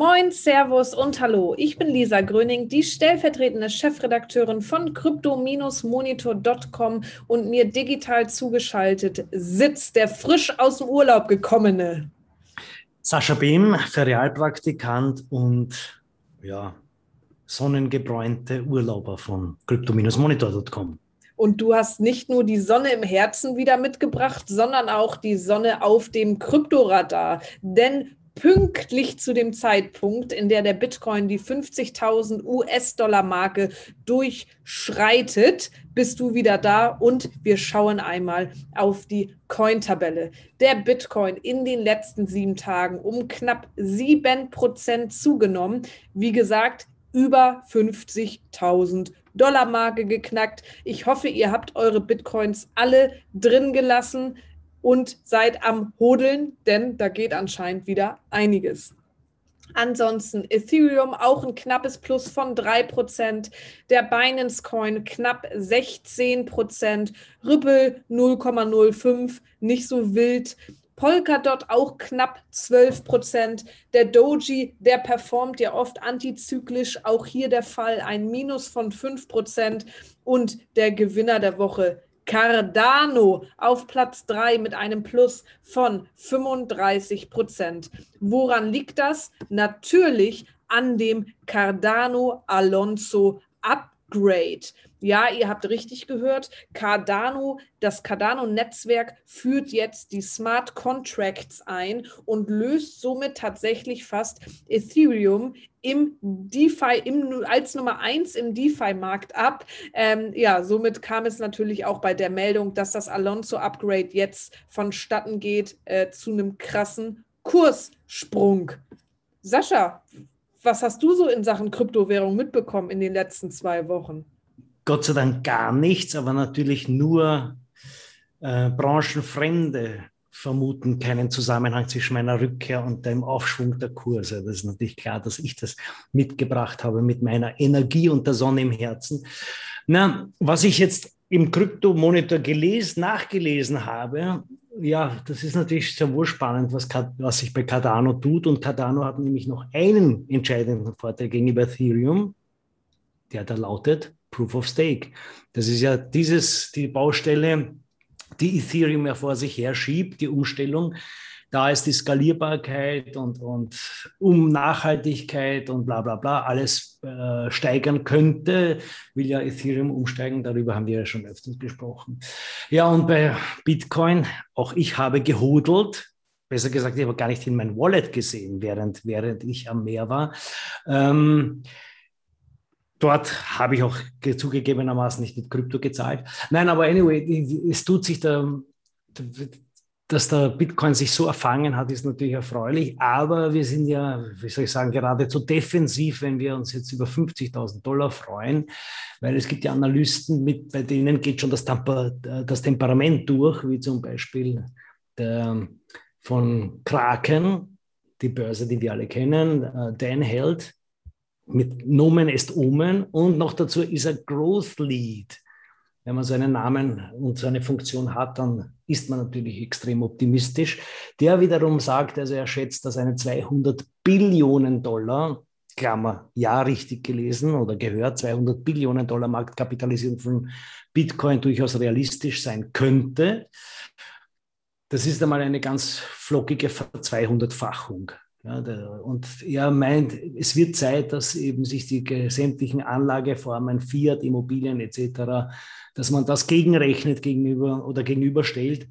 Moin, Servus und Hallo. Ich bin Lisa Gröning, die stellvertretende Chefredakteurin von crypto-monitor.com und mir digital zugeschaltet sitzt der frisch aus dem Urlaub gekommene. Sascha Behm, Ferialpraktikant und ja, sonnengebräunte Urlauber von crypto-monitor.com. Und du hast nicht nur die Sonne im Herzen wieder mitgebracht, sondern auch die Sonne auf dem Kryptoradar. Denn pünktlich zu dem Zeitpunkt, in der der Bitcoin die 50.000 US-Dollar-Marke durchschreitet, bist du wieder da und wir schauen einmal auf die Coin-Tabelle. Der Bitcoin in den letzten sieben Tagen um knapp sieben Prozent zugenommen. Wie gesagt, über 50.000 Dollar Marke geknackt. Ich hoffe, ihr habt eure Bitcoins alle drin gelassen und seid am Hodeln, denn da geht anscheinend wieder einiges. Ansonsten Ethereum auch ein knappes Plus von 3%, der Binance Coin knapp 16%, Ripple 0,05%, nicht so wild. Polkadot auch knapp 12% Der Doji, der performt ja oft antizyklisch, auch hier der Fall, ein Minus von 5% Und der Gewinner der Woche, Cardano auf Platz 3 mit einem Plus von 35 Prozent. Woran liegt das? Natürlich an dem Cardano Alonso Upgrade. Ja, ihr habt richtig gehört. Cardano, das Cardano-Netzwerk führt jetzt die Smart Contracts ein und löst somit tatsächlich fast Ethereum im DeFi, im, als Nummer eins im DeFi-Markt ab. Ähm, ja, somit kam es natürlich auch bei der Meldung, dass das Alonso-Upgrade jetzt vonstatten geht äh, zu einem krassen Kurssprung. Sascha, was hast du so in Sachen Kryptowährung mitbekommen in den letzten zwei Wochen? Gott sei Dank gar nichts, aber natürlich nur äh, branchenfremde vermuten keinen Zusammenhang zwischen meiner Rückkehr und dem Aufschwung der Kurse. Das ist natürlich klar, dass ich das mitgebracht habe mit meiner Energie und der Sonne im Herzen. Na, was ich jetzt im Kryptomonitor gelesen, nachgelesen habe, ja, das ist natürlich sehr wohl spannend, was, was sich bei Cardano tut. Und Cardano hat nämlich noch einen entscheidenden Vorteil gegenüber Ethereum, der da lautet, Proof of Stake. Das ist ja dieses, die Baustelle, die Ethereum ja vor sich her schiebt, die Umstellung. Da ist die Skalierbarkeit und, und um Nachhaltigkeit und bla bla bla alles äh, steigern könnte, will ja Ethereum umsteigen. Darüber haben wir ja schon öfters gesprochen. Ja, und bei Bitcoin, auch ich habe gehudelt. Besser gesagt, ich habe gar nicht in mein Wallet gesehen, während, während ich am Meer war. Ähm, Dort habe ich auch zugegebenermaßen nicht mit Krypto gezahlt. Nein, aber anyway, es tut sich da, dass der Bitcoin sich so erfangen hat, ist natürlich erfreulich. Aber wir sind ja, wie soll ich sagen, geradezu defensiv, wenn wir uns jetzt über 50.000 Dollar freuen, weil es gibt ja Analysten, mit, bei denen geht schon das, Temper, das Temperament durch, wie zum Beispiel der von Kraken, die Börse, die wir alle kennen, äh, Dan Held, mit Nomen est Omen und noch dazu ist er Growth Lead. Wenn man so einen Namen und so eine Funktion hat, dann ist man natürlich extrem optimistisch. Der wiederum sagt, also er schätzt, dass eine 200 Billionen Dollar, Klammer, ja, richtig gelesen oder gehört, 200 Billionen Dollar Marktkapitalisierung von Bitcoin durchaus realistisch sein könnte. Das ist einmal eine ganz flockige Verzweihundertfachung. Ja, der, und er meint, es wird Zeit, dass eben sich die sämtlichen Anlageformen, Fiat, Immobilien etc., dass man das gegenrechnet gegenüber oder gegenüberstellt.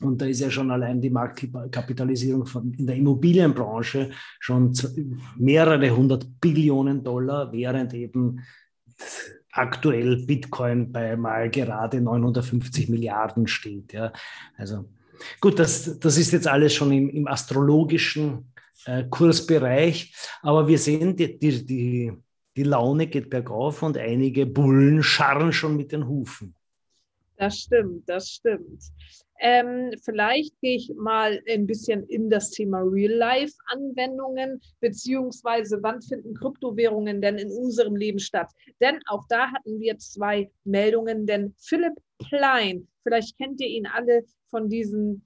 Und da ist ja schon allein die Marktkapitalisierung von, in der Immobilienbranche schon mehrere hundert Billionen Dollar, während eben aktuell Bitcoin bei mal gerade 950 Milliarden steht. Ja. Also gut, das, das ist jetzt alles schon im, im astrologischen äh, Kursbereich. Aber wir sehen, die, die, die, die Laune geht bergauf und einige Bullen scharren schon mit den Hufen. Das stimmt, das stimmt. Ähm, vielleicht gehe ich mal ein bisschen in das Thema Real-Life-Anwendungen, beziehungsweise wann finden Kryptowährungen denn in unserem Leben statt? Denn auch da hatten wir zwei Meldungen, denn Philipp Plein, vielleicht kennt ihr ihn alle von diesen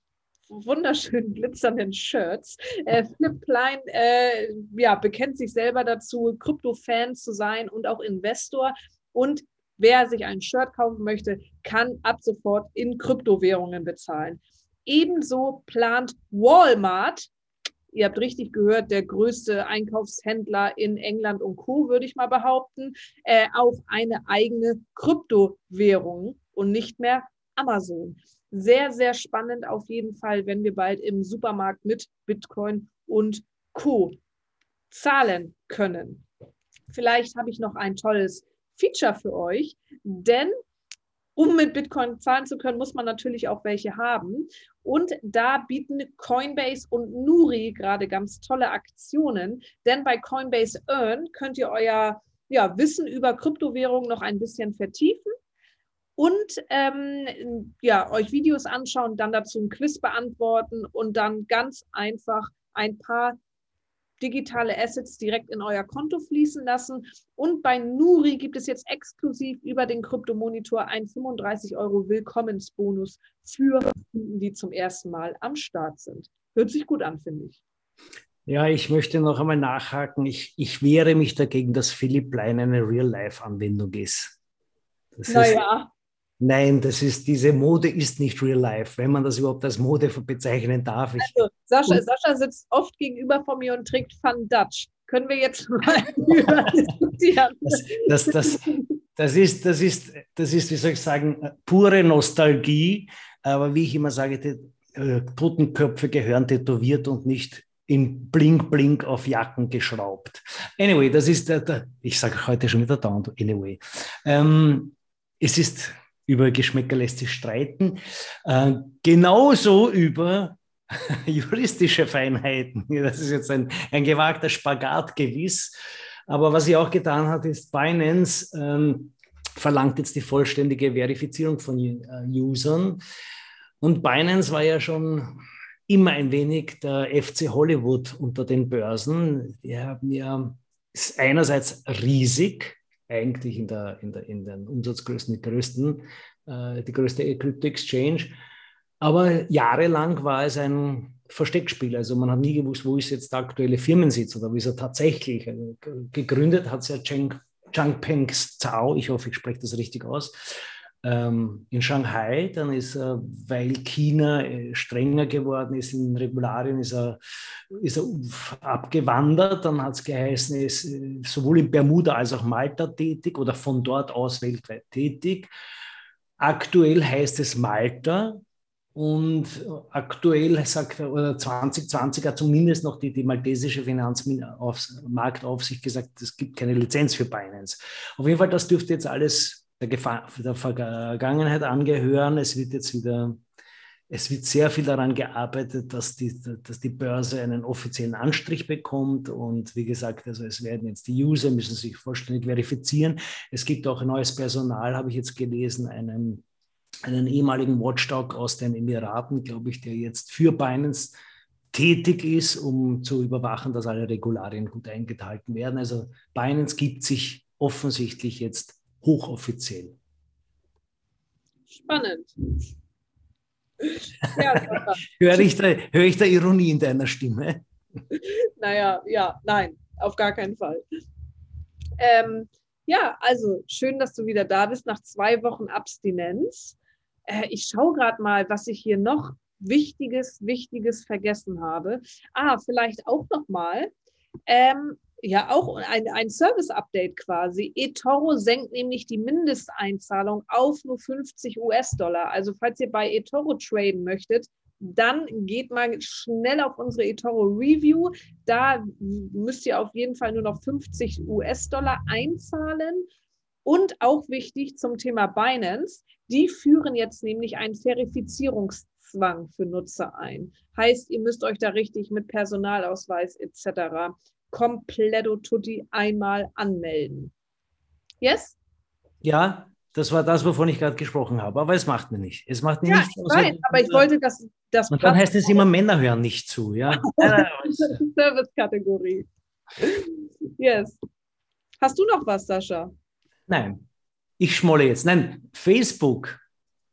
wunderschönen glitzernden Shirts. Äh, Flip Klein äh, ja, bekennt sich selber dazu, Krypto-Fan zu sein und auch Investor. Und wer sich ein Shirt kaufen möchte, kann ab sofort in Kryptowährungen bezahlen. Ebenso plant Walmart, ihr habt richtig gehört, der größte Einkaufshändler in England und Co., würde ich mal behaupten, äh, auch eine eigene Kryptowährung und nicht mehr Amazon. Sehr, sehr spannend auf jeden Fall, wenn wir bald im Supermarkt mit Bitcoin und Co. zahlen können. Vielleicht habe ich noch ein tolles Feature für euch, denn um mit Bitcoin zahlen zu können, muss man natürlich auch welche haben. Und da bieten Coinbase und Nuri gerade ganz tolle Aktionen, denn bei Coinbase Earn könnt ihr euer ja, Wissen über Kryptowährungen noch ein bisschen vertiefen und ähm, ja, euch Videos anschauen, dann dazu ein Quiz beantworten und dann ganz einfach ein paar digitale Assets direkt in euer Konto fließen lassen. Und bei Nuri gibt es jetzt exklusiv über den Kryptomonitor einen 35 Euro Willkommensbonus für Kunden, die zum ersten Mal am Start sind. Hört sich gut an, finde ich. Ja, ich möchte noch einmal nachhaken. Ich, ich wehre mich dagegen, dass Philipp Lein eine Real-Life-Anwendung ist. Das naja. Nein, das ist, diese Mode ist nicht real life, wenn man das überhaupt als Mode bezeichnen darf. Also, Sascha, Sascha sitzt oft gegenüber von mir und trägt Fun Dutch. Können wir jetzt mal über diskutieren? Das, das, das, das, ist, das, ist, das ist, wie soll ich sagen, pure Nostalgie. Aber wie ich immer sage, die äh, Totenköpfe gehören tätowiert und nicht in Blink Blink auf Jacken geschraubt. Anyway, das ist der, der ich sage heute schon wieder down, anyway. Ähm, es ist über Geschmäcker lässt sich streiten. Äh, genauso über juristische Feinheiten. Das ist jetzt ein, ein gewagter Spagat gewiss. Aber was sie auch getan hat, ist Binance ähm, verlangt jetzt die vollständige Verifizierung von uh, Usern. Und Binance war ja schon immer ein wenig der FC Hollywood unter den Börsen. Die haben ja einerseits riesig, eigentlich in, der, in, der, in den Umsatzgrößen die größten, äh, die größte Crypto Exchange. Aber jahrelang war es ein Versteckspiel. Also man hat nie gewusst, wo ist jetzt der aktuelle Firmensitz oder wie ist er tatsächlich. Also gegründet hat es ja Changpeng Zhao, ich hoffe, ich spreche das richtig aus, ähm, in Shanghai. Dann ist er, weil China äh, strenger geworden ist in Regularien, ist er, ist er abgewandert. Dann hat es geheißen, er ist äh, sowohl in Bermuda als auch Malta tätig oder von dort aus weltweit tätig. Aktuell heißt es Malta. Und aktuell sagt er, oder 2020 hat zumindest noch die, die maltesische Finanzmarktaufsicht gesagt, es gibt keine Lizenz für Binance. Auf jeden Fall, das dürfte jetzt alles der, Gefahr, der Vergangenheit angehören. Es wird jetzt wieder, es wird sehr viel daran gearbeitet, dass die, dass die Börse einen offiziellen Anstrich bekommt. Und wie gesagt, also es werden jetzt die User müssen sich vollständig verifizieren. Es gibt auch neues Personal, habe ich jetzt gelesen, einen, einen ehemaligen Watchdog aus den Emiraten, glaube ich, der jetzt für Binance tätig ist, um zu überwachen, dass alle Regularien gut eingehalten werden. Also Binance gibt sich offensichtlich jetzt hochoffiziell. Spannend. Ja, höre, ich da, höre ich da Ironie in deiner Stimme? Naja, ja, nein, auf gar keinen Fall. Ähm, ja, also schön, dass du wieder da bist nach zwei Wochen Abstinenz. Äh, ich schaue gerade mal, was ich hier noch Wichtiges, Wichtiges vergessen habe. Ah, vielleicht auch noch mal. Ähm, ja auch ein, ein Service-Update quasi. eToro senkt nämlich die Mindesteinzahlung auf nur 50 US-Dollar. Also falls ihr bei eToro traden möchtet, dann geht mal schnell auf unsere eToro Review. Da müsst ihr auf jeden Fall nur noch 50 US-Dollar einzahlen. Und auch wichtig zum Thema Binance, die führen jetzt nämlich einen Verifizierungszwang für Nutzer ein. Heißt, ihr müsst euch da richtig mit Personalausweis etc kompletto tutti einmal anmelden. Yes? Ja, das war das, wovon ich gerade gesprochen habe. Aber es macht mir nicht. Es macht mir ja, nicht. Nein, aber ich wollte, dass das. Und dann heißt es immer, Männer hören nicht zu, ja. Service-Kategorie. Yes. Hast du noch was, Sascha? Nein. Ich schmolle jetzt. Nein, Facebook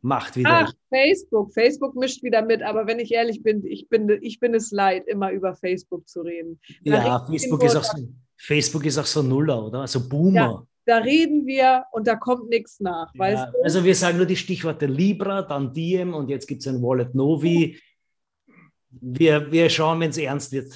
macht wieder. Ach, Facebook. Facebook mischt wieder mit, aber wenn ich ehrlich bin, ich bin, ich bin es leid, immer über Facebook zu reden. ja, Facebook ist, auch so, Facebook ist auch so Nuller, oder? Also Boomer. Ja, da reden wir und da kommt nichts nach. Ja, weißt du? Also wir sagen nur die Stichworte Libra, dann Diem und jetzt gibt es ein Wallet Novi. Wir, wir schauen, wenn es ernst wird,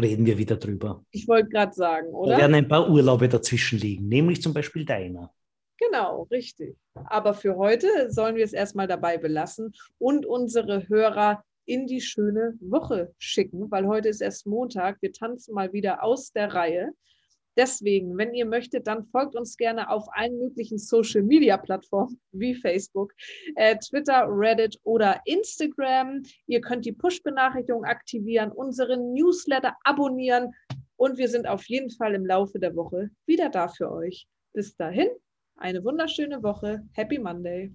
reden wir wieder drüber. Ich wollte gerade sagen, oder? Da werden ein paar Urlaube dazwischen liegen, nämlich zum Beispiel deiner. Genau, richtig. Aber für heute sollen wir es erstmal dabei belassen und unsere Hörer in die schöne Woche schicken, weil heute ist erst Montag. Wir tanzen mal wieder aus der Reihe. Deswegen, wenn ihr möchtet, dann folgt uns gerne auf allen möglichen Social Media Plattformen wie Facebook, äh, Twitter, Reddit oder Instagram. Ihr könnt die Push-Benachrichtigung aktivieren, unseren Newsletter abonnieren und wir sind auf jeden Fall im Laufe der Woche wieder da für euch. Bis dahin, eine wunderschöne Woche. Happy Monday.